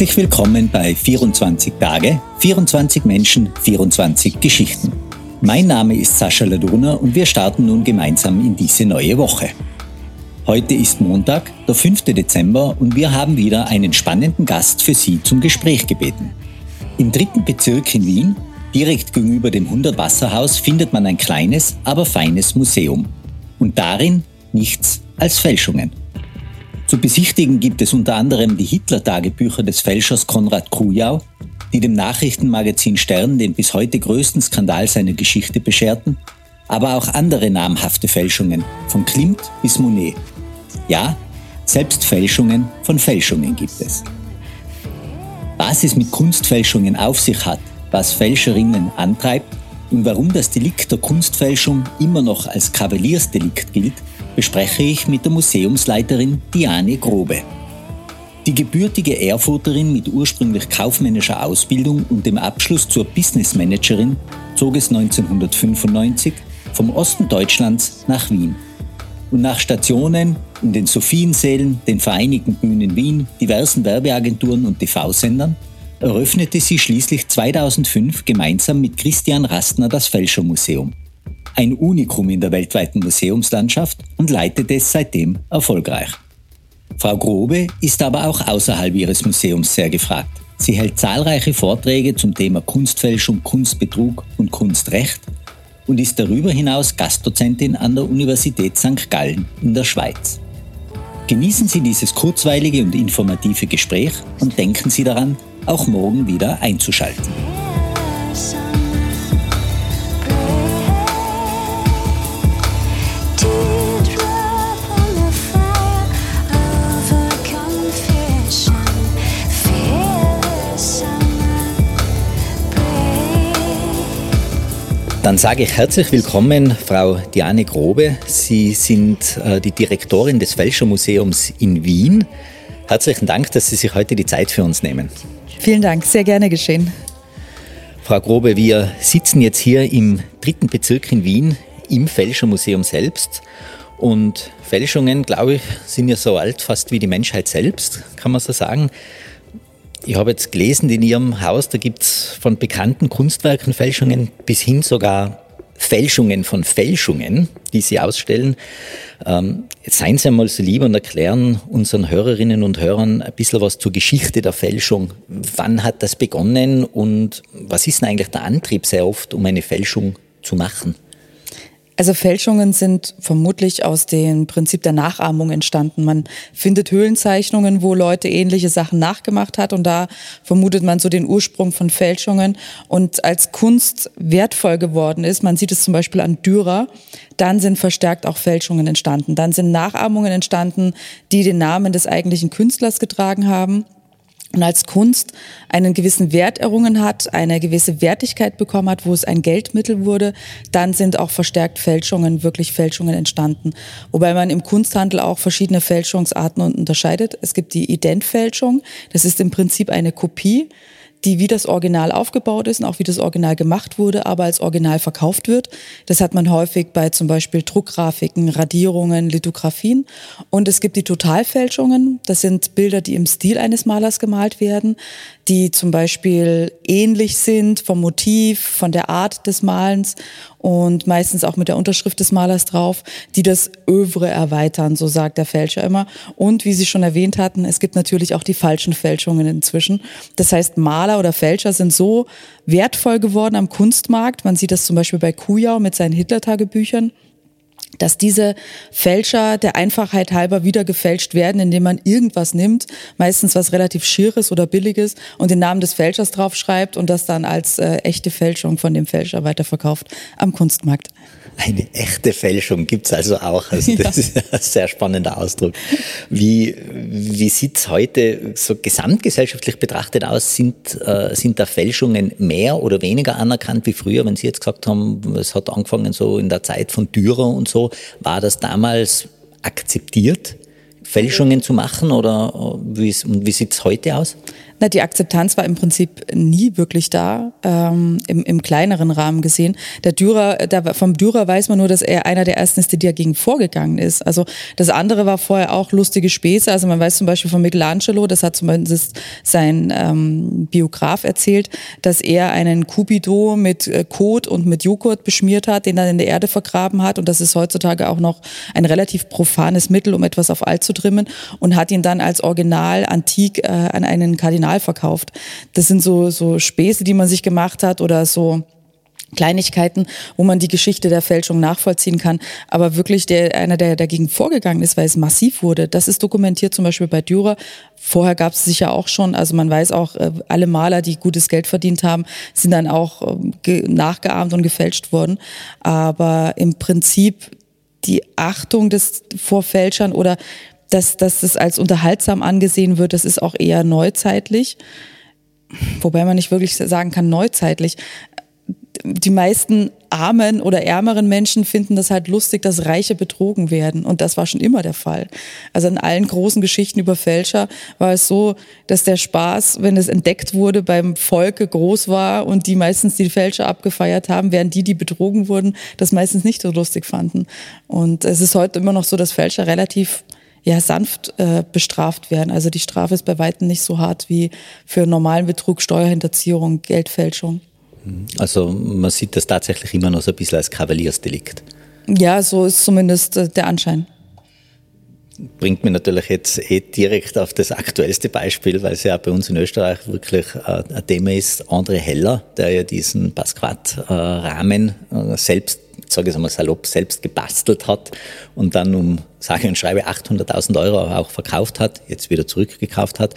Herzlich willkommen bei 24 Tage, 24 Menschen, 24 Geschichten. Mein Name ist Sascha Laduna und wir starten nun gemeinsam in diese neue Woche. Heute ist Montag, der 5. Dezember und wir haben wieder einen spannenden Gast für Sie zum Gespräch gebeten. Im dritten Bezirk in Wien, direkt gegenüber dem 100 Wasserhaus, findet man ein kleines, aber feines Museum. Und darin nichts als Fälschungen. Zu besichtigen gibt es unter anderem die Hitler-Tagebücher des Fälschers Konrad Krujau, die dem Nachrichtenmagazin Stern den bis heute größten Skandal seiner Geschichte bescherten, aber auch andere namhafte Fälschungen, von Klimt bis Monet. Ja, selbst Fälschungen von Fälschungen gibt es. Was es mit Kunstfälschungen auf sich hat, was Fälscherinnen antreibt und warum das Delikt der Kunstfälschung immer noch als Kavaliersdelikt gilt, bespreche ich mit der Museumsleiterin Diane Grobe. Die gebürtige Erfurterin mit ursprünglich kaufmännischer Ausbildung und dem Abschluss zur Business Managerin zog es 1995 vom Osten Deutschlands nach Wien. Und nach Stationen in den Sophiensälen, den Vereinigten Bühnen Wien, diversen Werbeagenturen und TV-Sendern eröffnete sie schließlich 2005 gemeinsam mit Christian Rastner das Fälschermuseum ein Unikum in der weltweiten Museumslandschaft und leitet es seitdem erfolgreich. Frau Grobe ist aber auch außerhalb ihres Museums sehr gefragt. Sie hält zahlreiche Vorträge zum Thema Kunstfälschung, Kunstbetrug und Kunstrecht und ist darüber hinaus Gastdozentin an der Universität St. Gallen in der Schweiz. Genießen Sie dieses kurzweilige und informative Gespräch und denken Sie daran, auch morgen wieder einzuschalten. Dann sage ich herzlich willkommen, Frau Diane Grobe. Sie sind äh, die Direktorin des Fälschermuseums in Wien. Herzlichen Dank, dass Sie sich heute die Zeit für uns nehmen. Vielen Dank, sehr gerne geschehen. Frau Grobe, wir sitzen jetzt hier im dritten Bezirk in Wien im Fälschermuseum selbst. Und Fälschungen, glaube ich, sind ja so alt fast wie die Menschheit selbst, kann man so sagen. Ich habe jetzt gelesen, in Ihrem Haus, da gibt es von bekannten Kunstwerken Fälschungen bis hin sogar Fälschungen von Fälschungen, die Sie ausstellen. Ähm, seien Sie einmal so lieb und erklären unseren Hörerinnen und Hörern ein bisschen was zur Geschichte der Fälschung. Wann hat das begonnen und was ist denn eigentlich der Antrieb sehr oft, um eine Fälschung zu machen? Also Fälschungen sind vermutlich aus dem Prinzip der Nachahmung entstanden. Man findet Höhlenzeichnungen, wo Leute ähnliche Sachen nachgemacht hat und da vermutet man so den Ursprung von Fälschungen. Und als Kunst wertvoll geworden ist, man sieht es zum Beispiel an Dürer, dann sind verstärkt auch Fälschungen entstanden. Dann sind Nachahmungen entstanden, die den Namen des eigentlichen Künstlers getragen haben und als Kunst einen gewissen Wert errungen hat, eine gewisse Wertigkeit bekommen hat, wo es ein Geldmittel wurde, dann sind auch verstärkt Fälschungen, wirklich Fälschungen entstanden. Wobei man im Kunsthandel auch verschiedene Fälschungsarten unterscheidet. Es gibt die Identfälschung, das ist im Prinzip eine Kopie die wie das Original aufgebaut ist und auch wie das Original gemacht wurde, aber als Original verkauft wird. Das hat man häufig bei zum Beispiel Druckgrafiken, Radierungen, Lithografien. Und es gibt die Totalfälschungen. Das sind Bilder, die im Stil eines Malers gemalt werden, die zum Beispiel ähnlich sind vom Motiv, von der Art des Malens und meistens auch mit der Unterschrift des Malers drauf, die das Övre erweitern, so sagt der Fälscher immer. Und wie Sie schon erwähnt hatten, es gibt natürlich auch die falschen Fälschungen inzwischen. Das heißt, Maler oder Fälscher sind so wertvoll geworden am Kunstmarkt. Man sieht das zum Beispiel bei Kujau mit seinen Hitler-Tagebüchern dass diese Fälscher der Einfachheit halber wieder gefälscht werden, indem man irgendwas nimmt, meistens was relativ Schieres oder Billiges und den Namen des Fälschers draufschreibt und das dann als äh, echte Fälschung von dem Fälscher weiterverkauft am Kunstmarkt. Eine echte Fälschung gibt's also auch. Also das ja. ist ein sehr spannender Ausdruck. Wie, wie sieht's heute so gesamtgesellschaftlich betrachtet aus? Sind, äh, sind da Fälschungen mehr oder weniger anerkannt wie früher? Wenn Sie jetzt gesagt haben, es hat angefangen so in der Zeit von Dürer und so, war das damals akzeptiert, Fälschungen zu machen oder wie, wie sieht's heute aus? Na, die Akzeptanz war im Prinzip nie wirklich da, ähm, im, im kleineren Rahmen gesehen. Der Dürer, der, vom Dürer weiß man nur, dass er einer der ersten ist, der dagegen vorgegangen ist. Also das andere war vorher auch lustige Späße. Also man weiß zum Beispiel von Michelangelo, das hat zumindest sein ähm, Biograf erzählt, dass er einen Cupido mit äh, Kot und mit Joghurt beschmiert hat, den dann in der Erde vergraben hat. Und das ist heutzutage auch noch ein relativ profanes Mittel, um etwas auf Alt zu trimmen und hat ihn dann als Original antik äh, an einen Kardinal Original verkauft. Das sind so, so Späße, die man sich gemacht hat oder so Kleinigkeiten, wo man die Geschichte der Fälschung nachvollziehen kann. Aber wirklich der, einer, der dagegen vorgegangen ist, weil es massiv wurde, das ist dokumentiert zum Beispiel bei Dürer. Vorher gab es sicher auch schon, also man weiß auch, äh, alle Maler, die gutes Geld verdient haben, sind dann auch ähm, nachgeahmt und gefälscht worden. Aber im Prinzip die Achtung des Vorfälschern oder dass, dass das als unterhaltsam angesehen wird, das ist auch eher neuzeitlich. Wobei man nicht wirklich sagen kann neuzeitlich. Die meisten armen oder ärmeren Menschen finden das halt lustig, dass Reiche betrogen werden. Und das war schon immer der Fall. Also in allen großen Geschichten über Fälscher war es so, dass der Spaß, wenn es entdeckt wurde, beim Volke groß war und die meistens die Fälscher abgefeiert haben, während die, die betrogen wurden, das meistens nicht so lustig fanden. Und es ist heute immer noch so, dass Fälscher relativ ja, sanft äh, bestraft werden. Also die Strafe ist bei weitem nicht so hart wie für normalen Betrug, Steuerhinterziehung, Geldfälschung. Also man sieht das tatsächlich immer noch so ein bisschen als Kavaliersdelikt. Ja, so ist zumindest äh, der Anschein. Bringt mich natürlich jetzt eh direkt auf das aktuellste Beispiel, weil es ja bei uns in Österreich wirklich äh, ein Thema ist. André Heller, der ja diesen Pasquat-Rahmen äh, selbst sage ich mal salopp, selbst gebastelt hat und dann um, sage und schreibe, 800.000 Euro auch verkauft hat, jetzt wieder zurückgekauft hat,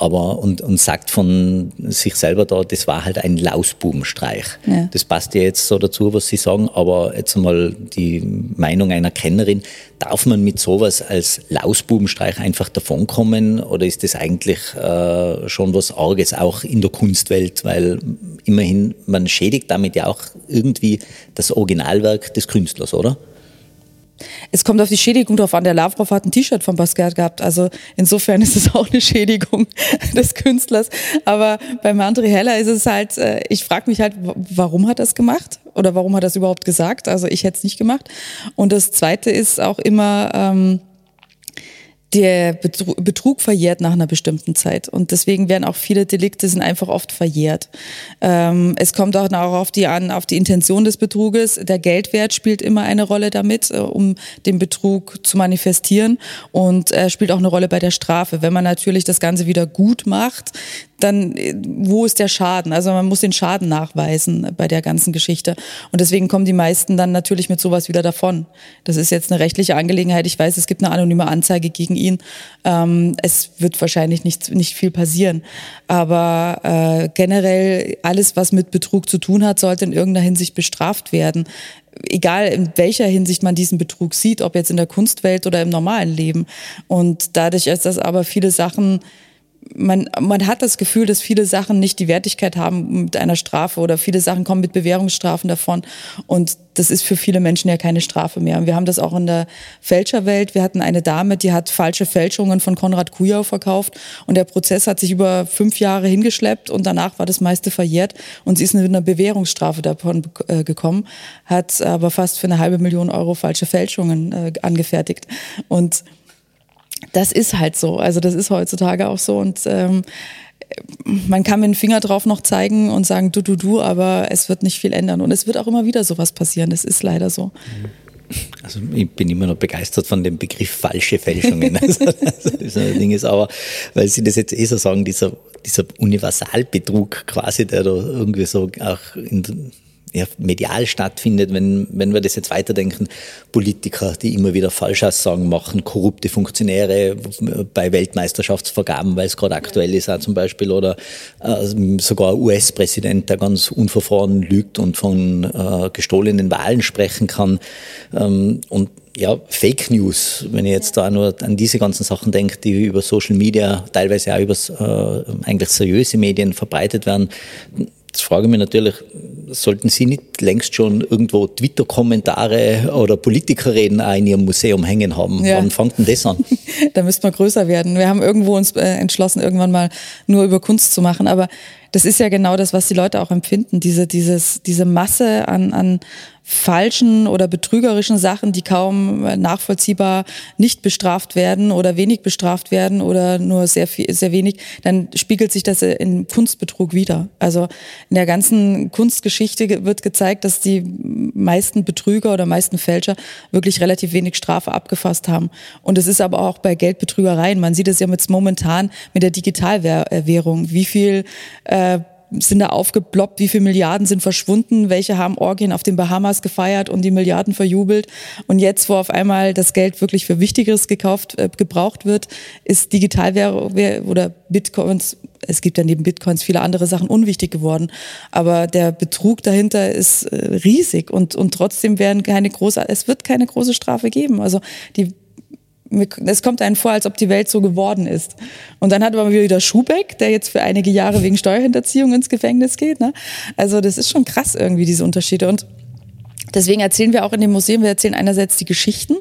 aber und, und sagt von sich selber da, das war halt ein Lausbubenstreich. Ja. Das passt ja jetzt so dazu, was Sie sagen, aber jetzt mal die Meinung einer Kennerin, darf man mit sowas als Lausbubenstreich einfach davonkommen oder ist das eigentlich äh, schon was Arges auch in der Kunstwelt, weil immerhin man schädigt damit ja auch irgendwie das Originalwerk des Künstlers, oder? Es kommt auf die Schädigung drauf an. Der Lavrov hat ein T-Shirt von Basquiat gehabt. Also insofern ist es auch eine Schädigung des Künstlers. Aber bei André Heller ist es halt, äh, ich frage mich halt, warum hat er es gemacht? Oder warum hat er es überhaupt gesagt? Also ich hätte es nicht gemacht. Und das Zweite ist auch immer, ähm, der Betrug verjährt nach einer bestimmten Zeit und deswegen werden auch viele Delikte sind einfach oft verjährt. Ähm, es kommt auch auf die an, auf die Intention des Betruges. Der Geldwert spielt immer eine Rolle damit, äh, um den Betrug zu manifestieren und er spielt auch eine Rolle bei der Strafe. Wenn man natürlich das Ganze wieder gut macht, dann äh, wo ist der Schaden? Also man muss den Schaden nachweisen bei der ganzen Geschichte. Und deswegen kommen die meisten dann natürlich mit sowas wieder davon. Das ist jetzt eine rechtliche Angelegenheit. Ich weiß, es gibt eine anonyme Anzeige gegen ihn. Ähm, es wird wahrscheinlich nicht, nicht viel passieren. Aber äh, generell alles, was mit Betrug zu tun hat, sollte in irgendeiner Hinsicht bestraft werden egal in welcher Hinsicht man diesen Betrug sieht, ob jetzt in der Kunstwelt oder im normalen Leben. Und dadurch, dass aber viele Sachen man, man hat das Gefühl, dass viele Sachen nicht die Wertigkeit haben mit einer Strafe oder viele Sachen kommen mit Bewährungsstrafen davon. Und das ist für viele Menschen ja keine Strafe mehr. Und wir haben das auch in der Fälscherwelt. Wir hatten eine Dame, die hat falsche Fälschungen von Konrad Kujau verkauft. Und der Prozess hat sich über fünf Jahre hingeschleppt und danach war das meiste verjährt. Und sie ist mit einer Bewährungsstrafe davon äh, gekommen, hat aber fast für eine halbe Million Euro falsche Fälschungen äh, angefertigt. Und das ist halt so. Also das ist heutzutage auch so und ähm, man kann mit dem Finger drauf noch zeigen und sagen du, du, du, aber es wird nicht viel ändern. Und es wird auch immer wieder sowas passieren. Das ist leider so. Also ich bin immer noch begeistert von dem Begriff falsche Fälschungen. also, das Ding ist aber, weil Sie das jetzt eh so sagen, dieser, dieser Universalbetrug quasi, der da irgendwie so auch in, ja, medial stattfindet, wenn, wenn wir das jetzt weiterdenken, Politiker, die immer wieder Falschaussagen machen, korrupte Funktionäre bei Weltmeisterschaftsvergaben, weil es gerade aktuell ist auch zum Beispiel, oder äh, sogar US-Präsident, der ganz unverfroren lügt und von äh, gestohlenen Wahlen sprechen kann. Ähm, und ja, Fake News, wenn ich jetzt da nur an diese ganzen Sachen denke, die über Social Media, teilweise auch über äh, eigentlich seriöse Medien verbreitet werden, Jetzt frage ich mich natürlich, sollten Sie nicht längst schon irgendwo Twitter-Kommentare oder Politikerreden auch in Ihrem Museum hängen haben? Ja. Wann fängt denn das an? da müsste man größer werden. Wir haben irgendwo uns äh, entschlossen, irgendwann mal nur über Kunst zu machen. Aber das ist ja genau das, was die Leute auch empfinden. Diese, dieses, diese Masse an, an falschen oder betrügerischen Sachen, die kaum nachvollziehbar nicht bestraft werden oder wenig bestraft werden oder nur sehr viel, sehr wenig, dann spiegelt sich das in Kunstbetrug wieder. Also in der ganzen Kunstgeschichte wird gezeigt, dass die meisten Betrüger oder meisten Fälscher wirklich relativ wenig Strafe abgefasst haben. Und es ist aber auch bei Geldbetrügereien. Man sieht es ja jetzt momentan mit der Digitalwährung, wie viel äh, sind da aufgeploppt, wie viele Milliarden sind verschwunden, welche haben Orgien auf den Bahamas gefeiert und die Milliarden verjubelt. Und jetzt, wo auf einmal das Geld wirklich für Wichtigeres gekauft, äh, gebraucht wird, ist Digitalwährung oder Bitcoins, es gibt ja neben Bitcoins viele andere Sachen unwichtig geworden. Aber der Betrug dahinter ist äh, riesig und, und trotzdem werden keine große, es wird keine große Strafe geben. Also die es kommt einem vor, als ob die Welt so geworden ist. Und dann hat aber wieder Schubeck, der jetzt für einige Jahre wegen Steuerhinterziehung ins Gefängnis geht. Ne? Also das ist schon krass irgendwie, diese Unterschiede. Und Deswegen erzählen wir auch in dem Museum, wir erzählen einerseits die Geschichten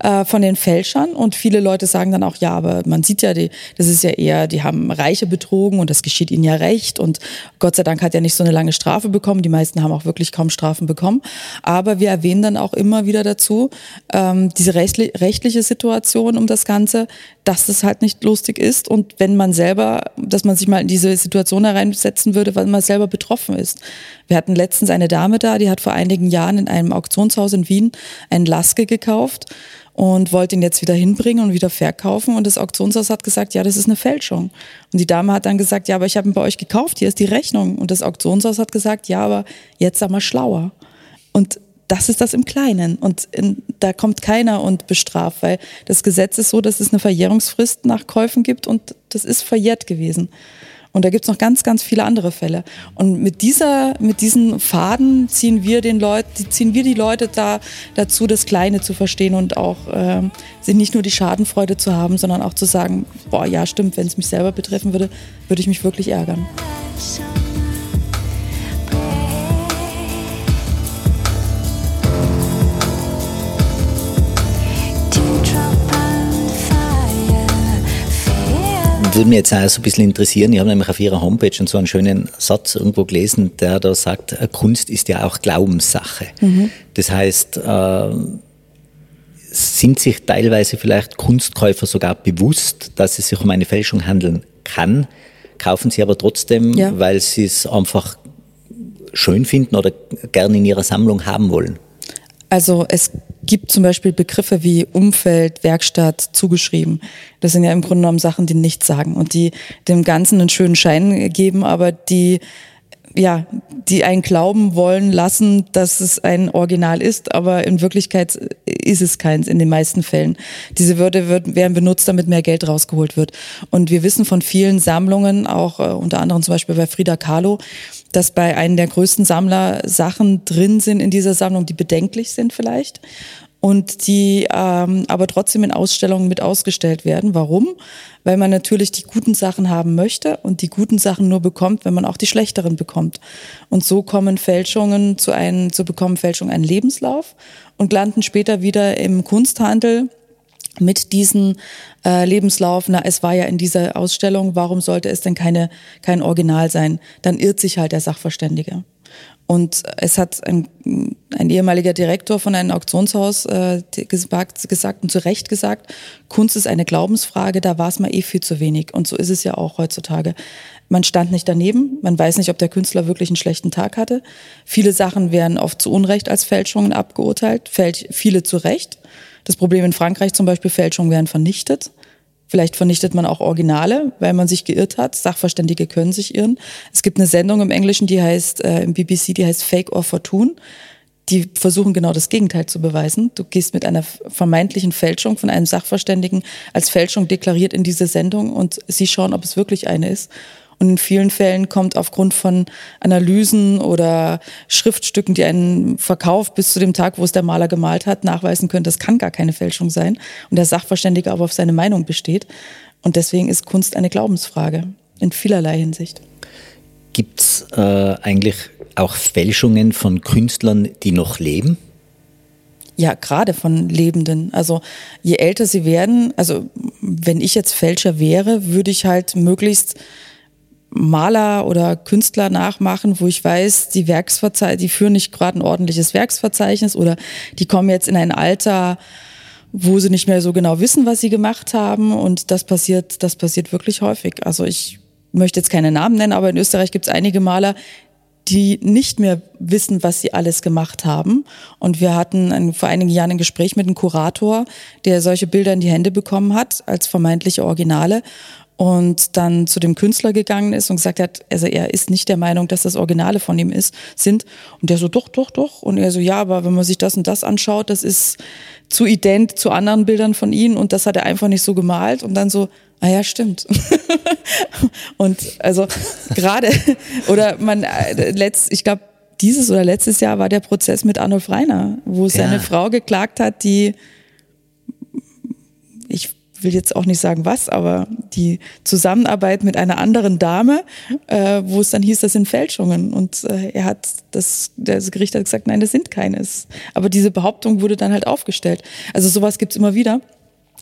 äh, von den Fälschern und viele Leute sagen dann auch, ja, aber man sieht ja, die, das ist ja eher, die haben Reiche betrogen und das geschieht ihnen ja recht und Gott sei Dank hat er nicht so eine lange Strafe bekommen. Die meisten haben auch wirklich kaum Strafen bekommen. Aber wir erwähnen dann auch immer wieder dazu, ähm, diese rechtliche Situation um das Ganze, dass das halt nicht lustig ist und wenn man selber, dass man sich mal in diese Situation hereinsetzen würde, weil man selber betroffen ist. Wir hatten letztens eine Dame da, die hat vor einigen Jahren in einem Auktionshaus in Wien einen Laske gekauft und wollte ihn jetzt wieder hinbringen und wieder verkaufen. Und das Auktionshaus hat gesagt, ja, das ist eine Fälschung. Und die Dame hat dann gesagt, ja, aber ich habe ihn bei euch gekauft, hier ist die Rechnung. Und das Auktionshaus hat gesagt, ja, aber jetzt sag mal schlauer. Und das ist das im Kleinen. Und in, da kommt keiner und bestraft, weil das Gesetz ist so, dass es eine Verjährungsfrist nach Käufen gibt und das ist verjährt gewesen. Und da gibt's noch ganz, ganz viele andere Fälle. Und mit dieser, mit diesen Faden ziehen wir den Leuten, ziehen wir die Leute da dazu, das Kleine zu verstehen und auch äh, nicht nur die Schadenfreude zu haben, sondern auch zu sagen, boah, ja, stimmt, wenn es mich selber betreffen würde, würde ich mich wirklich ärgern. Würde mich jetzt auch so ein bisschen interessieren. Ich habe nämlich auf Ihrer Homepage so einen schönen Satz irgendwo gelesen, der da sagt, äh, Kunst ist ja auch Glaubenssache. Mhm. Das heißt, äh, sind sich teilweise vielleicht Kunstkäufer sogar bewusst, dass es sich um eine Fälschung handeln kann, kaufen sie aber trotzdem, ja. weil sie es einfach schön finden oder gerne in ihrer Sammlung haben wollen. Also es gibt zum Beispiel Begriffe wie Umfeld, Werkstatt zugeschrieben. Das sind ja im Grunde genommen Sachen, die nichts sagen und die dem Ganzen einen schönen Schein geben, aber die ja, die einen glauben wollen lassen, dass es ein Original ist, aber in Wirklichkeit ist es keins in den meisten Fällen. Diese Wörter werden benutzt, damit mehr Geld rausgeholt wird. Und wir wissen von vielen Sammlungen, auch äh, unter anderem zum Beispiel bei Frida Kahlo, dass bei einem der größten Sammler Sachen drin sind in dieser Sammlung, die bedenklich sind vielleicht und die ähm, aber trotzdem in Ausstellungen mit ausgestellt werden. Warum? Weil man natürlich die guten Sachen haben möchte und die guten Sachen nur bekommt, wenn man auch die schlechteren bekommt. Und so kommen Fälschungen zu einem, so bekommen Fälschungen einen Lebenslauf und landen später wieder im Kunsthandel mit diesem äh, Lebenslauf, na, es war ja in dieser Ausstellung, warum sollte es denn keine, kein Original sein? Dann irrt sich halt der Sachverständige. Und es hat ein, ein ehemaliger Direktor von einem Auktionshaus äh, gesagt, gesagt und zu Recht gesagt, Kunst ist eine Glaubensfrage, da war es mal eh viel zu wenig. Und so ist es ja auch heutzutage. Man stand nicht daneben, man weiß nicht, ob der Künstler wirklich einen schlechten Tag hatte. Viele Sachen werden oft zu Unrecht als Fälschungen abgeurteilt, fällt viele zu Recht. Das Problem in Frankreich zum Beispiel, Fälschungen werden vernichtet Vielleicht vernichtet man auch Originale, weil man sich geirrt hat. Sachverständige können sich irren. Es gibt eine Sendung im Englischen, die heißt, äh, im BBC, die heißt Fake or Fortune. Die versuchen genau das Gegenteil zu beweisen. Du gehst mit einer vermeintlichen Fälschung von einem Sachverständigen als Fälschung deklariert in diese Sendung und sie schauen, ob es wirklich eine ist. Und in vielen Fällen kommt aufgrund von Analysen oder Schriftstücken, die einen Verkauf bis zu dem Tag, wo es der Maler gemalt hat, nachweisen können, das kann gar keine Fälschung sein. Und der Sachverständige aber auf seine Meinung besteht. Und deswegen ist Kunst eine Glaubensfrage in vielerlei Hinsicht. Gibt es äh, eigentlich auch Fälschungen von Künstlern, die noch leben? Ja, gerade von Lebenden. Also je älter sie werden, also wenn ich jetzt Fälscher wäre, würde ich halt möglichst Maler oder Künstler nachmachen, wo ich weiß, die Werksverzeichnis, die führen nicht gerade ein ordentliches Werksverzeichnis oder die kommen jetzt in ein Alter, wo sie nicht mehr so genau wissen, was sie gemacht haben und das passiert, das passiert wirklich häufig. Also ich möchte jetzt keine Namen nennen, aber in Österreich gibt es einige Maler, die nicht mehr wissen, was sie alles gemacht haben. Und wir hatten ein, vor einigen Jahren ein Gespräch mit einem Kurator, der solche Bilder in die Hände bekommen hat als vermeintliche Originale und dann zu dem Künstler gegangen ist und gesagt hat, also er ist nicht der Meinung, dass das Originale von ihm ist, sind. Und der so, doch, doch, doch. Und er so, ja, aber wenn man sich das und das anschaut, das ist zu ident zu anderen Bildern von ihm und das hat er einfach nicht so gemalt und dann so, ah ja, stimmt. und also gerade, oder man, äh, letzt, ich glaube, dieses oder letztes Jahr war der Prozess mit Arnulf Reiner, wo seine ja. Frau geklagt hat, die will jetzt auch nicht sagen was, aber die Zusammenarbeit mit einer anderen Dame, äh, wo es dann hieß, das sind Fälschungen. Und äh, er hat das, das Gericht hat gesagt, nein, das sind keines. Aber diese Behauptung wurde dann halt aufgestellt. Also sowas gibt's immer wieder.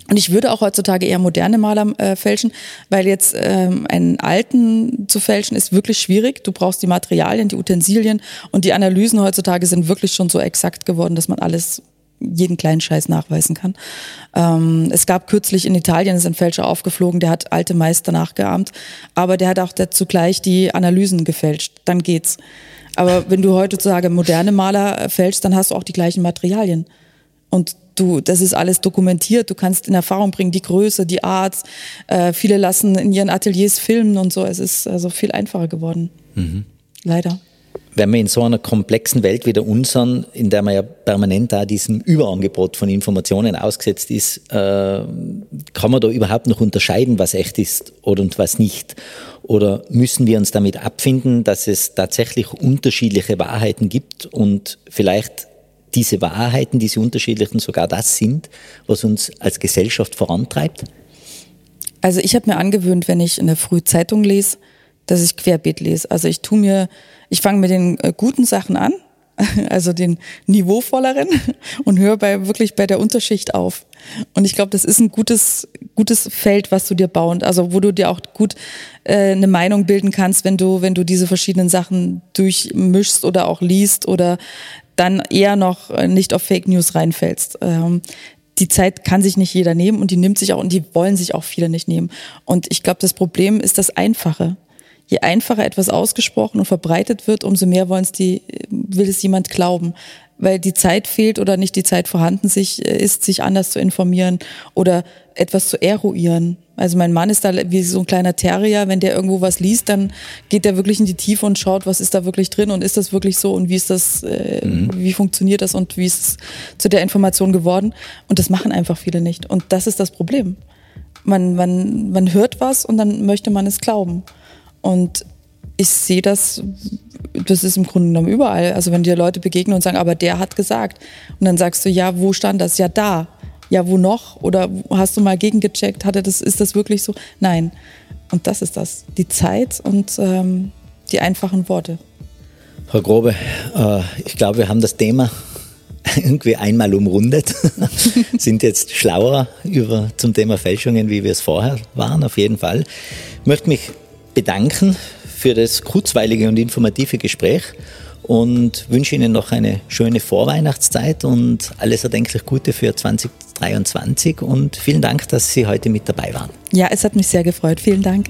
Und ich würde auch heutzutage eher moderne Maler äh, fälschen, weil jetzt ähm, einen alten zu fälschen ist wirklich schwierig. Du brauchst die Materialien, die Utensilien und die Analysen heutzutage sind wirklich schon so exakt geworden, dass man alles jeden kleinen Scheiß nachweisen kann. Ähm, es gab kürzlich in Italien ist ein Fälscher aufgeflogen, der hat alte Meister nachgeahmt, aber der hat auch zugleich die Analysen gefälscht. Dann geht's. Aber wenn du heutzutage moderne Maler fälschst, dann hast du auch die gleichen Materialien. Und du, das ist alles dokumentiert. Du kannst in Erfahrung bringen die Größe, die Art. Äh, viele lassen in ihren Ateliers filmen und so. Es ist also viel einfacher geworden. Mhm. Leider wenn man in so einer komplexen Welt wie der unseren, in der man ja permanent da diesem Überangebot von Informationen ausgesetzt ist, äh, kann man da überhaupt noch unterscheiden, was echt ist oder und was nicht? Oder müssen wir uns damit abfinden, dass es tatsächlich unterschiedliche Wahrheiten gibt und vielleicht diese Wahrheiten, diese unterschiedlichen sogar das sind, was uns als Gesellschaft vorantreibt? Also ich habe mir angewöhnt, wenn ich in der Früh Zeitung lese, dass ich querbeet lese. Also ich tu mir, ich fange mit den äh, guten Sachen an, also den niveauvolleren und höre bei wirklich bei der Unterschicht auf. Und ich glaube, das ist ein gutes gutes Feld, was du dir bauen, also wo du dir auch gut äh, eine Meinung bilden kannst, wenn du wenn du diese verschiedenen Sachen durchmischst oder auch liest oder dann eher noch äh, nicht auf Fake News reinfällst. Ähm, die Zeit kann sich nicht jeder nehmen und die nimmt sich auch und die wollen sich auch viele nicht nehmen. Und ich glaube, das Problem ist das Einfache je einfacher etwas ausgesprochen und verbreitet wird, umso mehr wollen es die, will es jemand glauben. Weil die Zeit fehlt oder nicht die Zeit vorhanden sich, äh, ist, sich anders zu informieren oder etwas zu eruieren. Also mein Mann ist da wie so ein kleiner Terrier, wenn der irgendwo was liest, dann geht der wirklich in die Tiefe und schaut, was ist da wirklich drin und ist das wirklich so und wie ist das, äh, mhm. wie funktioniert das und wie ist es zu der Information geworden. Und das machen einfach viele nicht. Und das ist das Problem. Man, man, man hört was und dann möchte man es glauben. Und ich sehe das, das ist im Grunde genommen überall. Also wenn dir Leute begegnen und sagen, aber der hat gesagt. Und dann sagst du, ja, wo stand das? Ja, da. Ja, wo noch? Oder hast du mal gegengecheckt? Hat er das, ist das wirklich so? Nein. Und das ist das. Die Zeit und ähm, die einfachen Worte. Frau Grobe, äh, ich glaube, wir haben das Thema irgendwie einmal umrundet, sind jetzt schlauer über, zum Thema Fälschungen, wie wir es vorher waren, auf jeden Fall. Ich möchte mich bedanken für das kurzweilige und informative Gespräch und wünsche Ihnen noch eine schöne Vorweihnachtszeit und alles erdenklich Gute für 2023 und vielen Dank, dass Sie heute mit dabei waren. Ja, es hat mich sehr gefreut. Vielen Dank.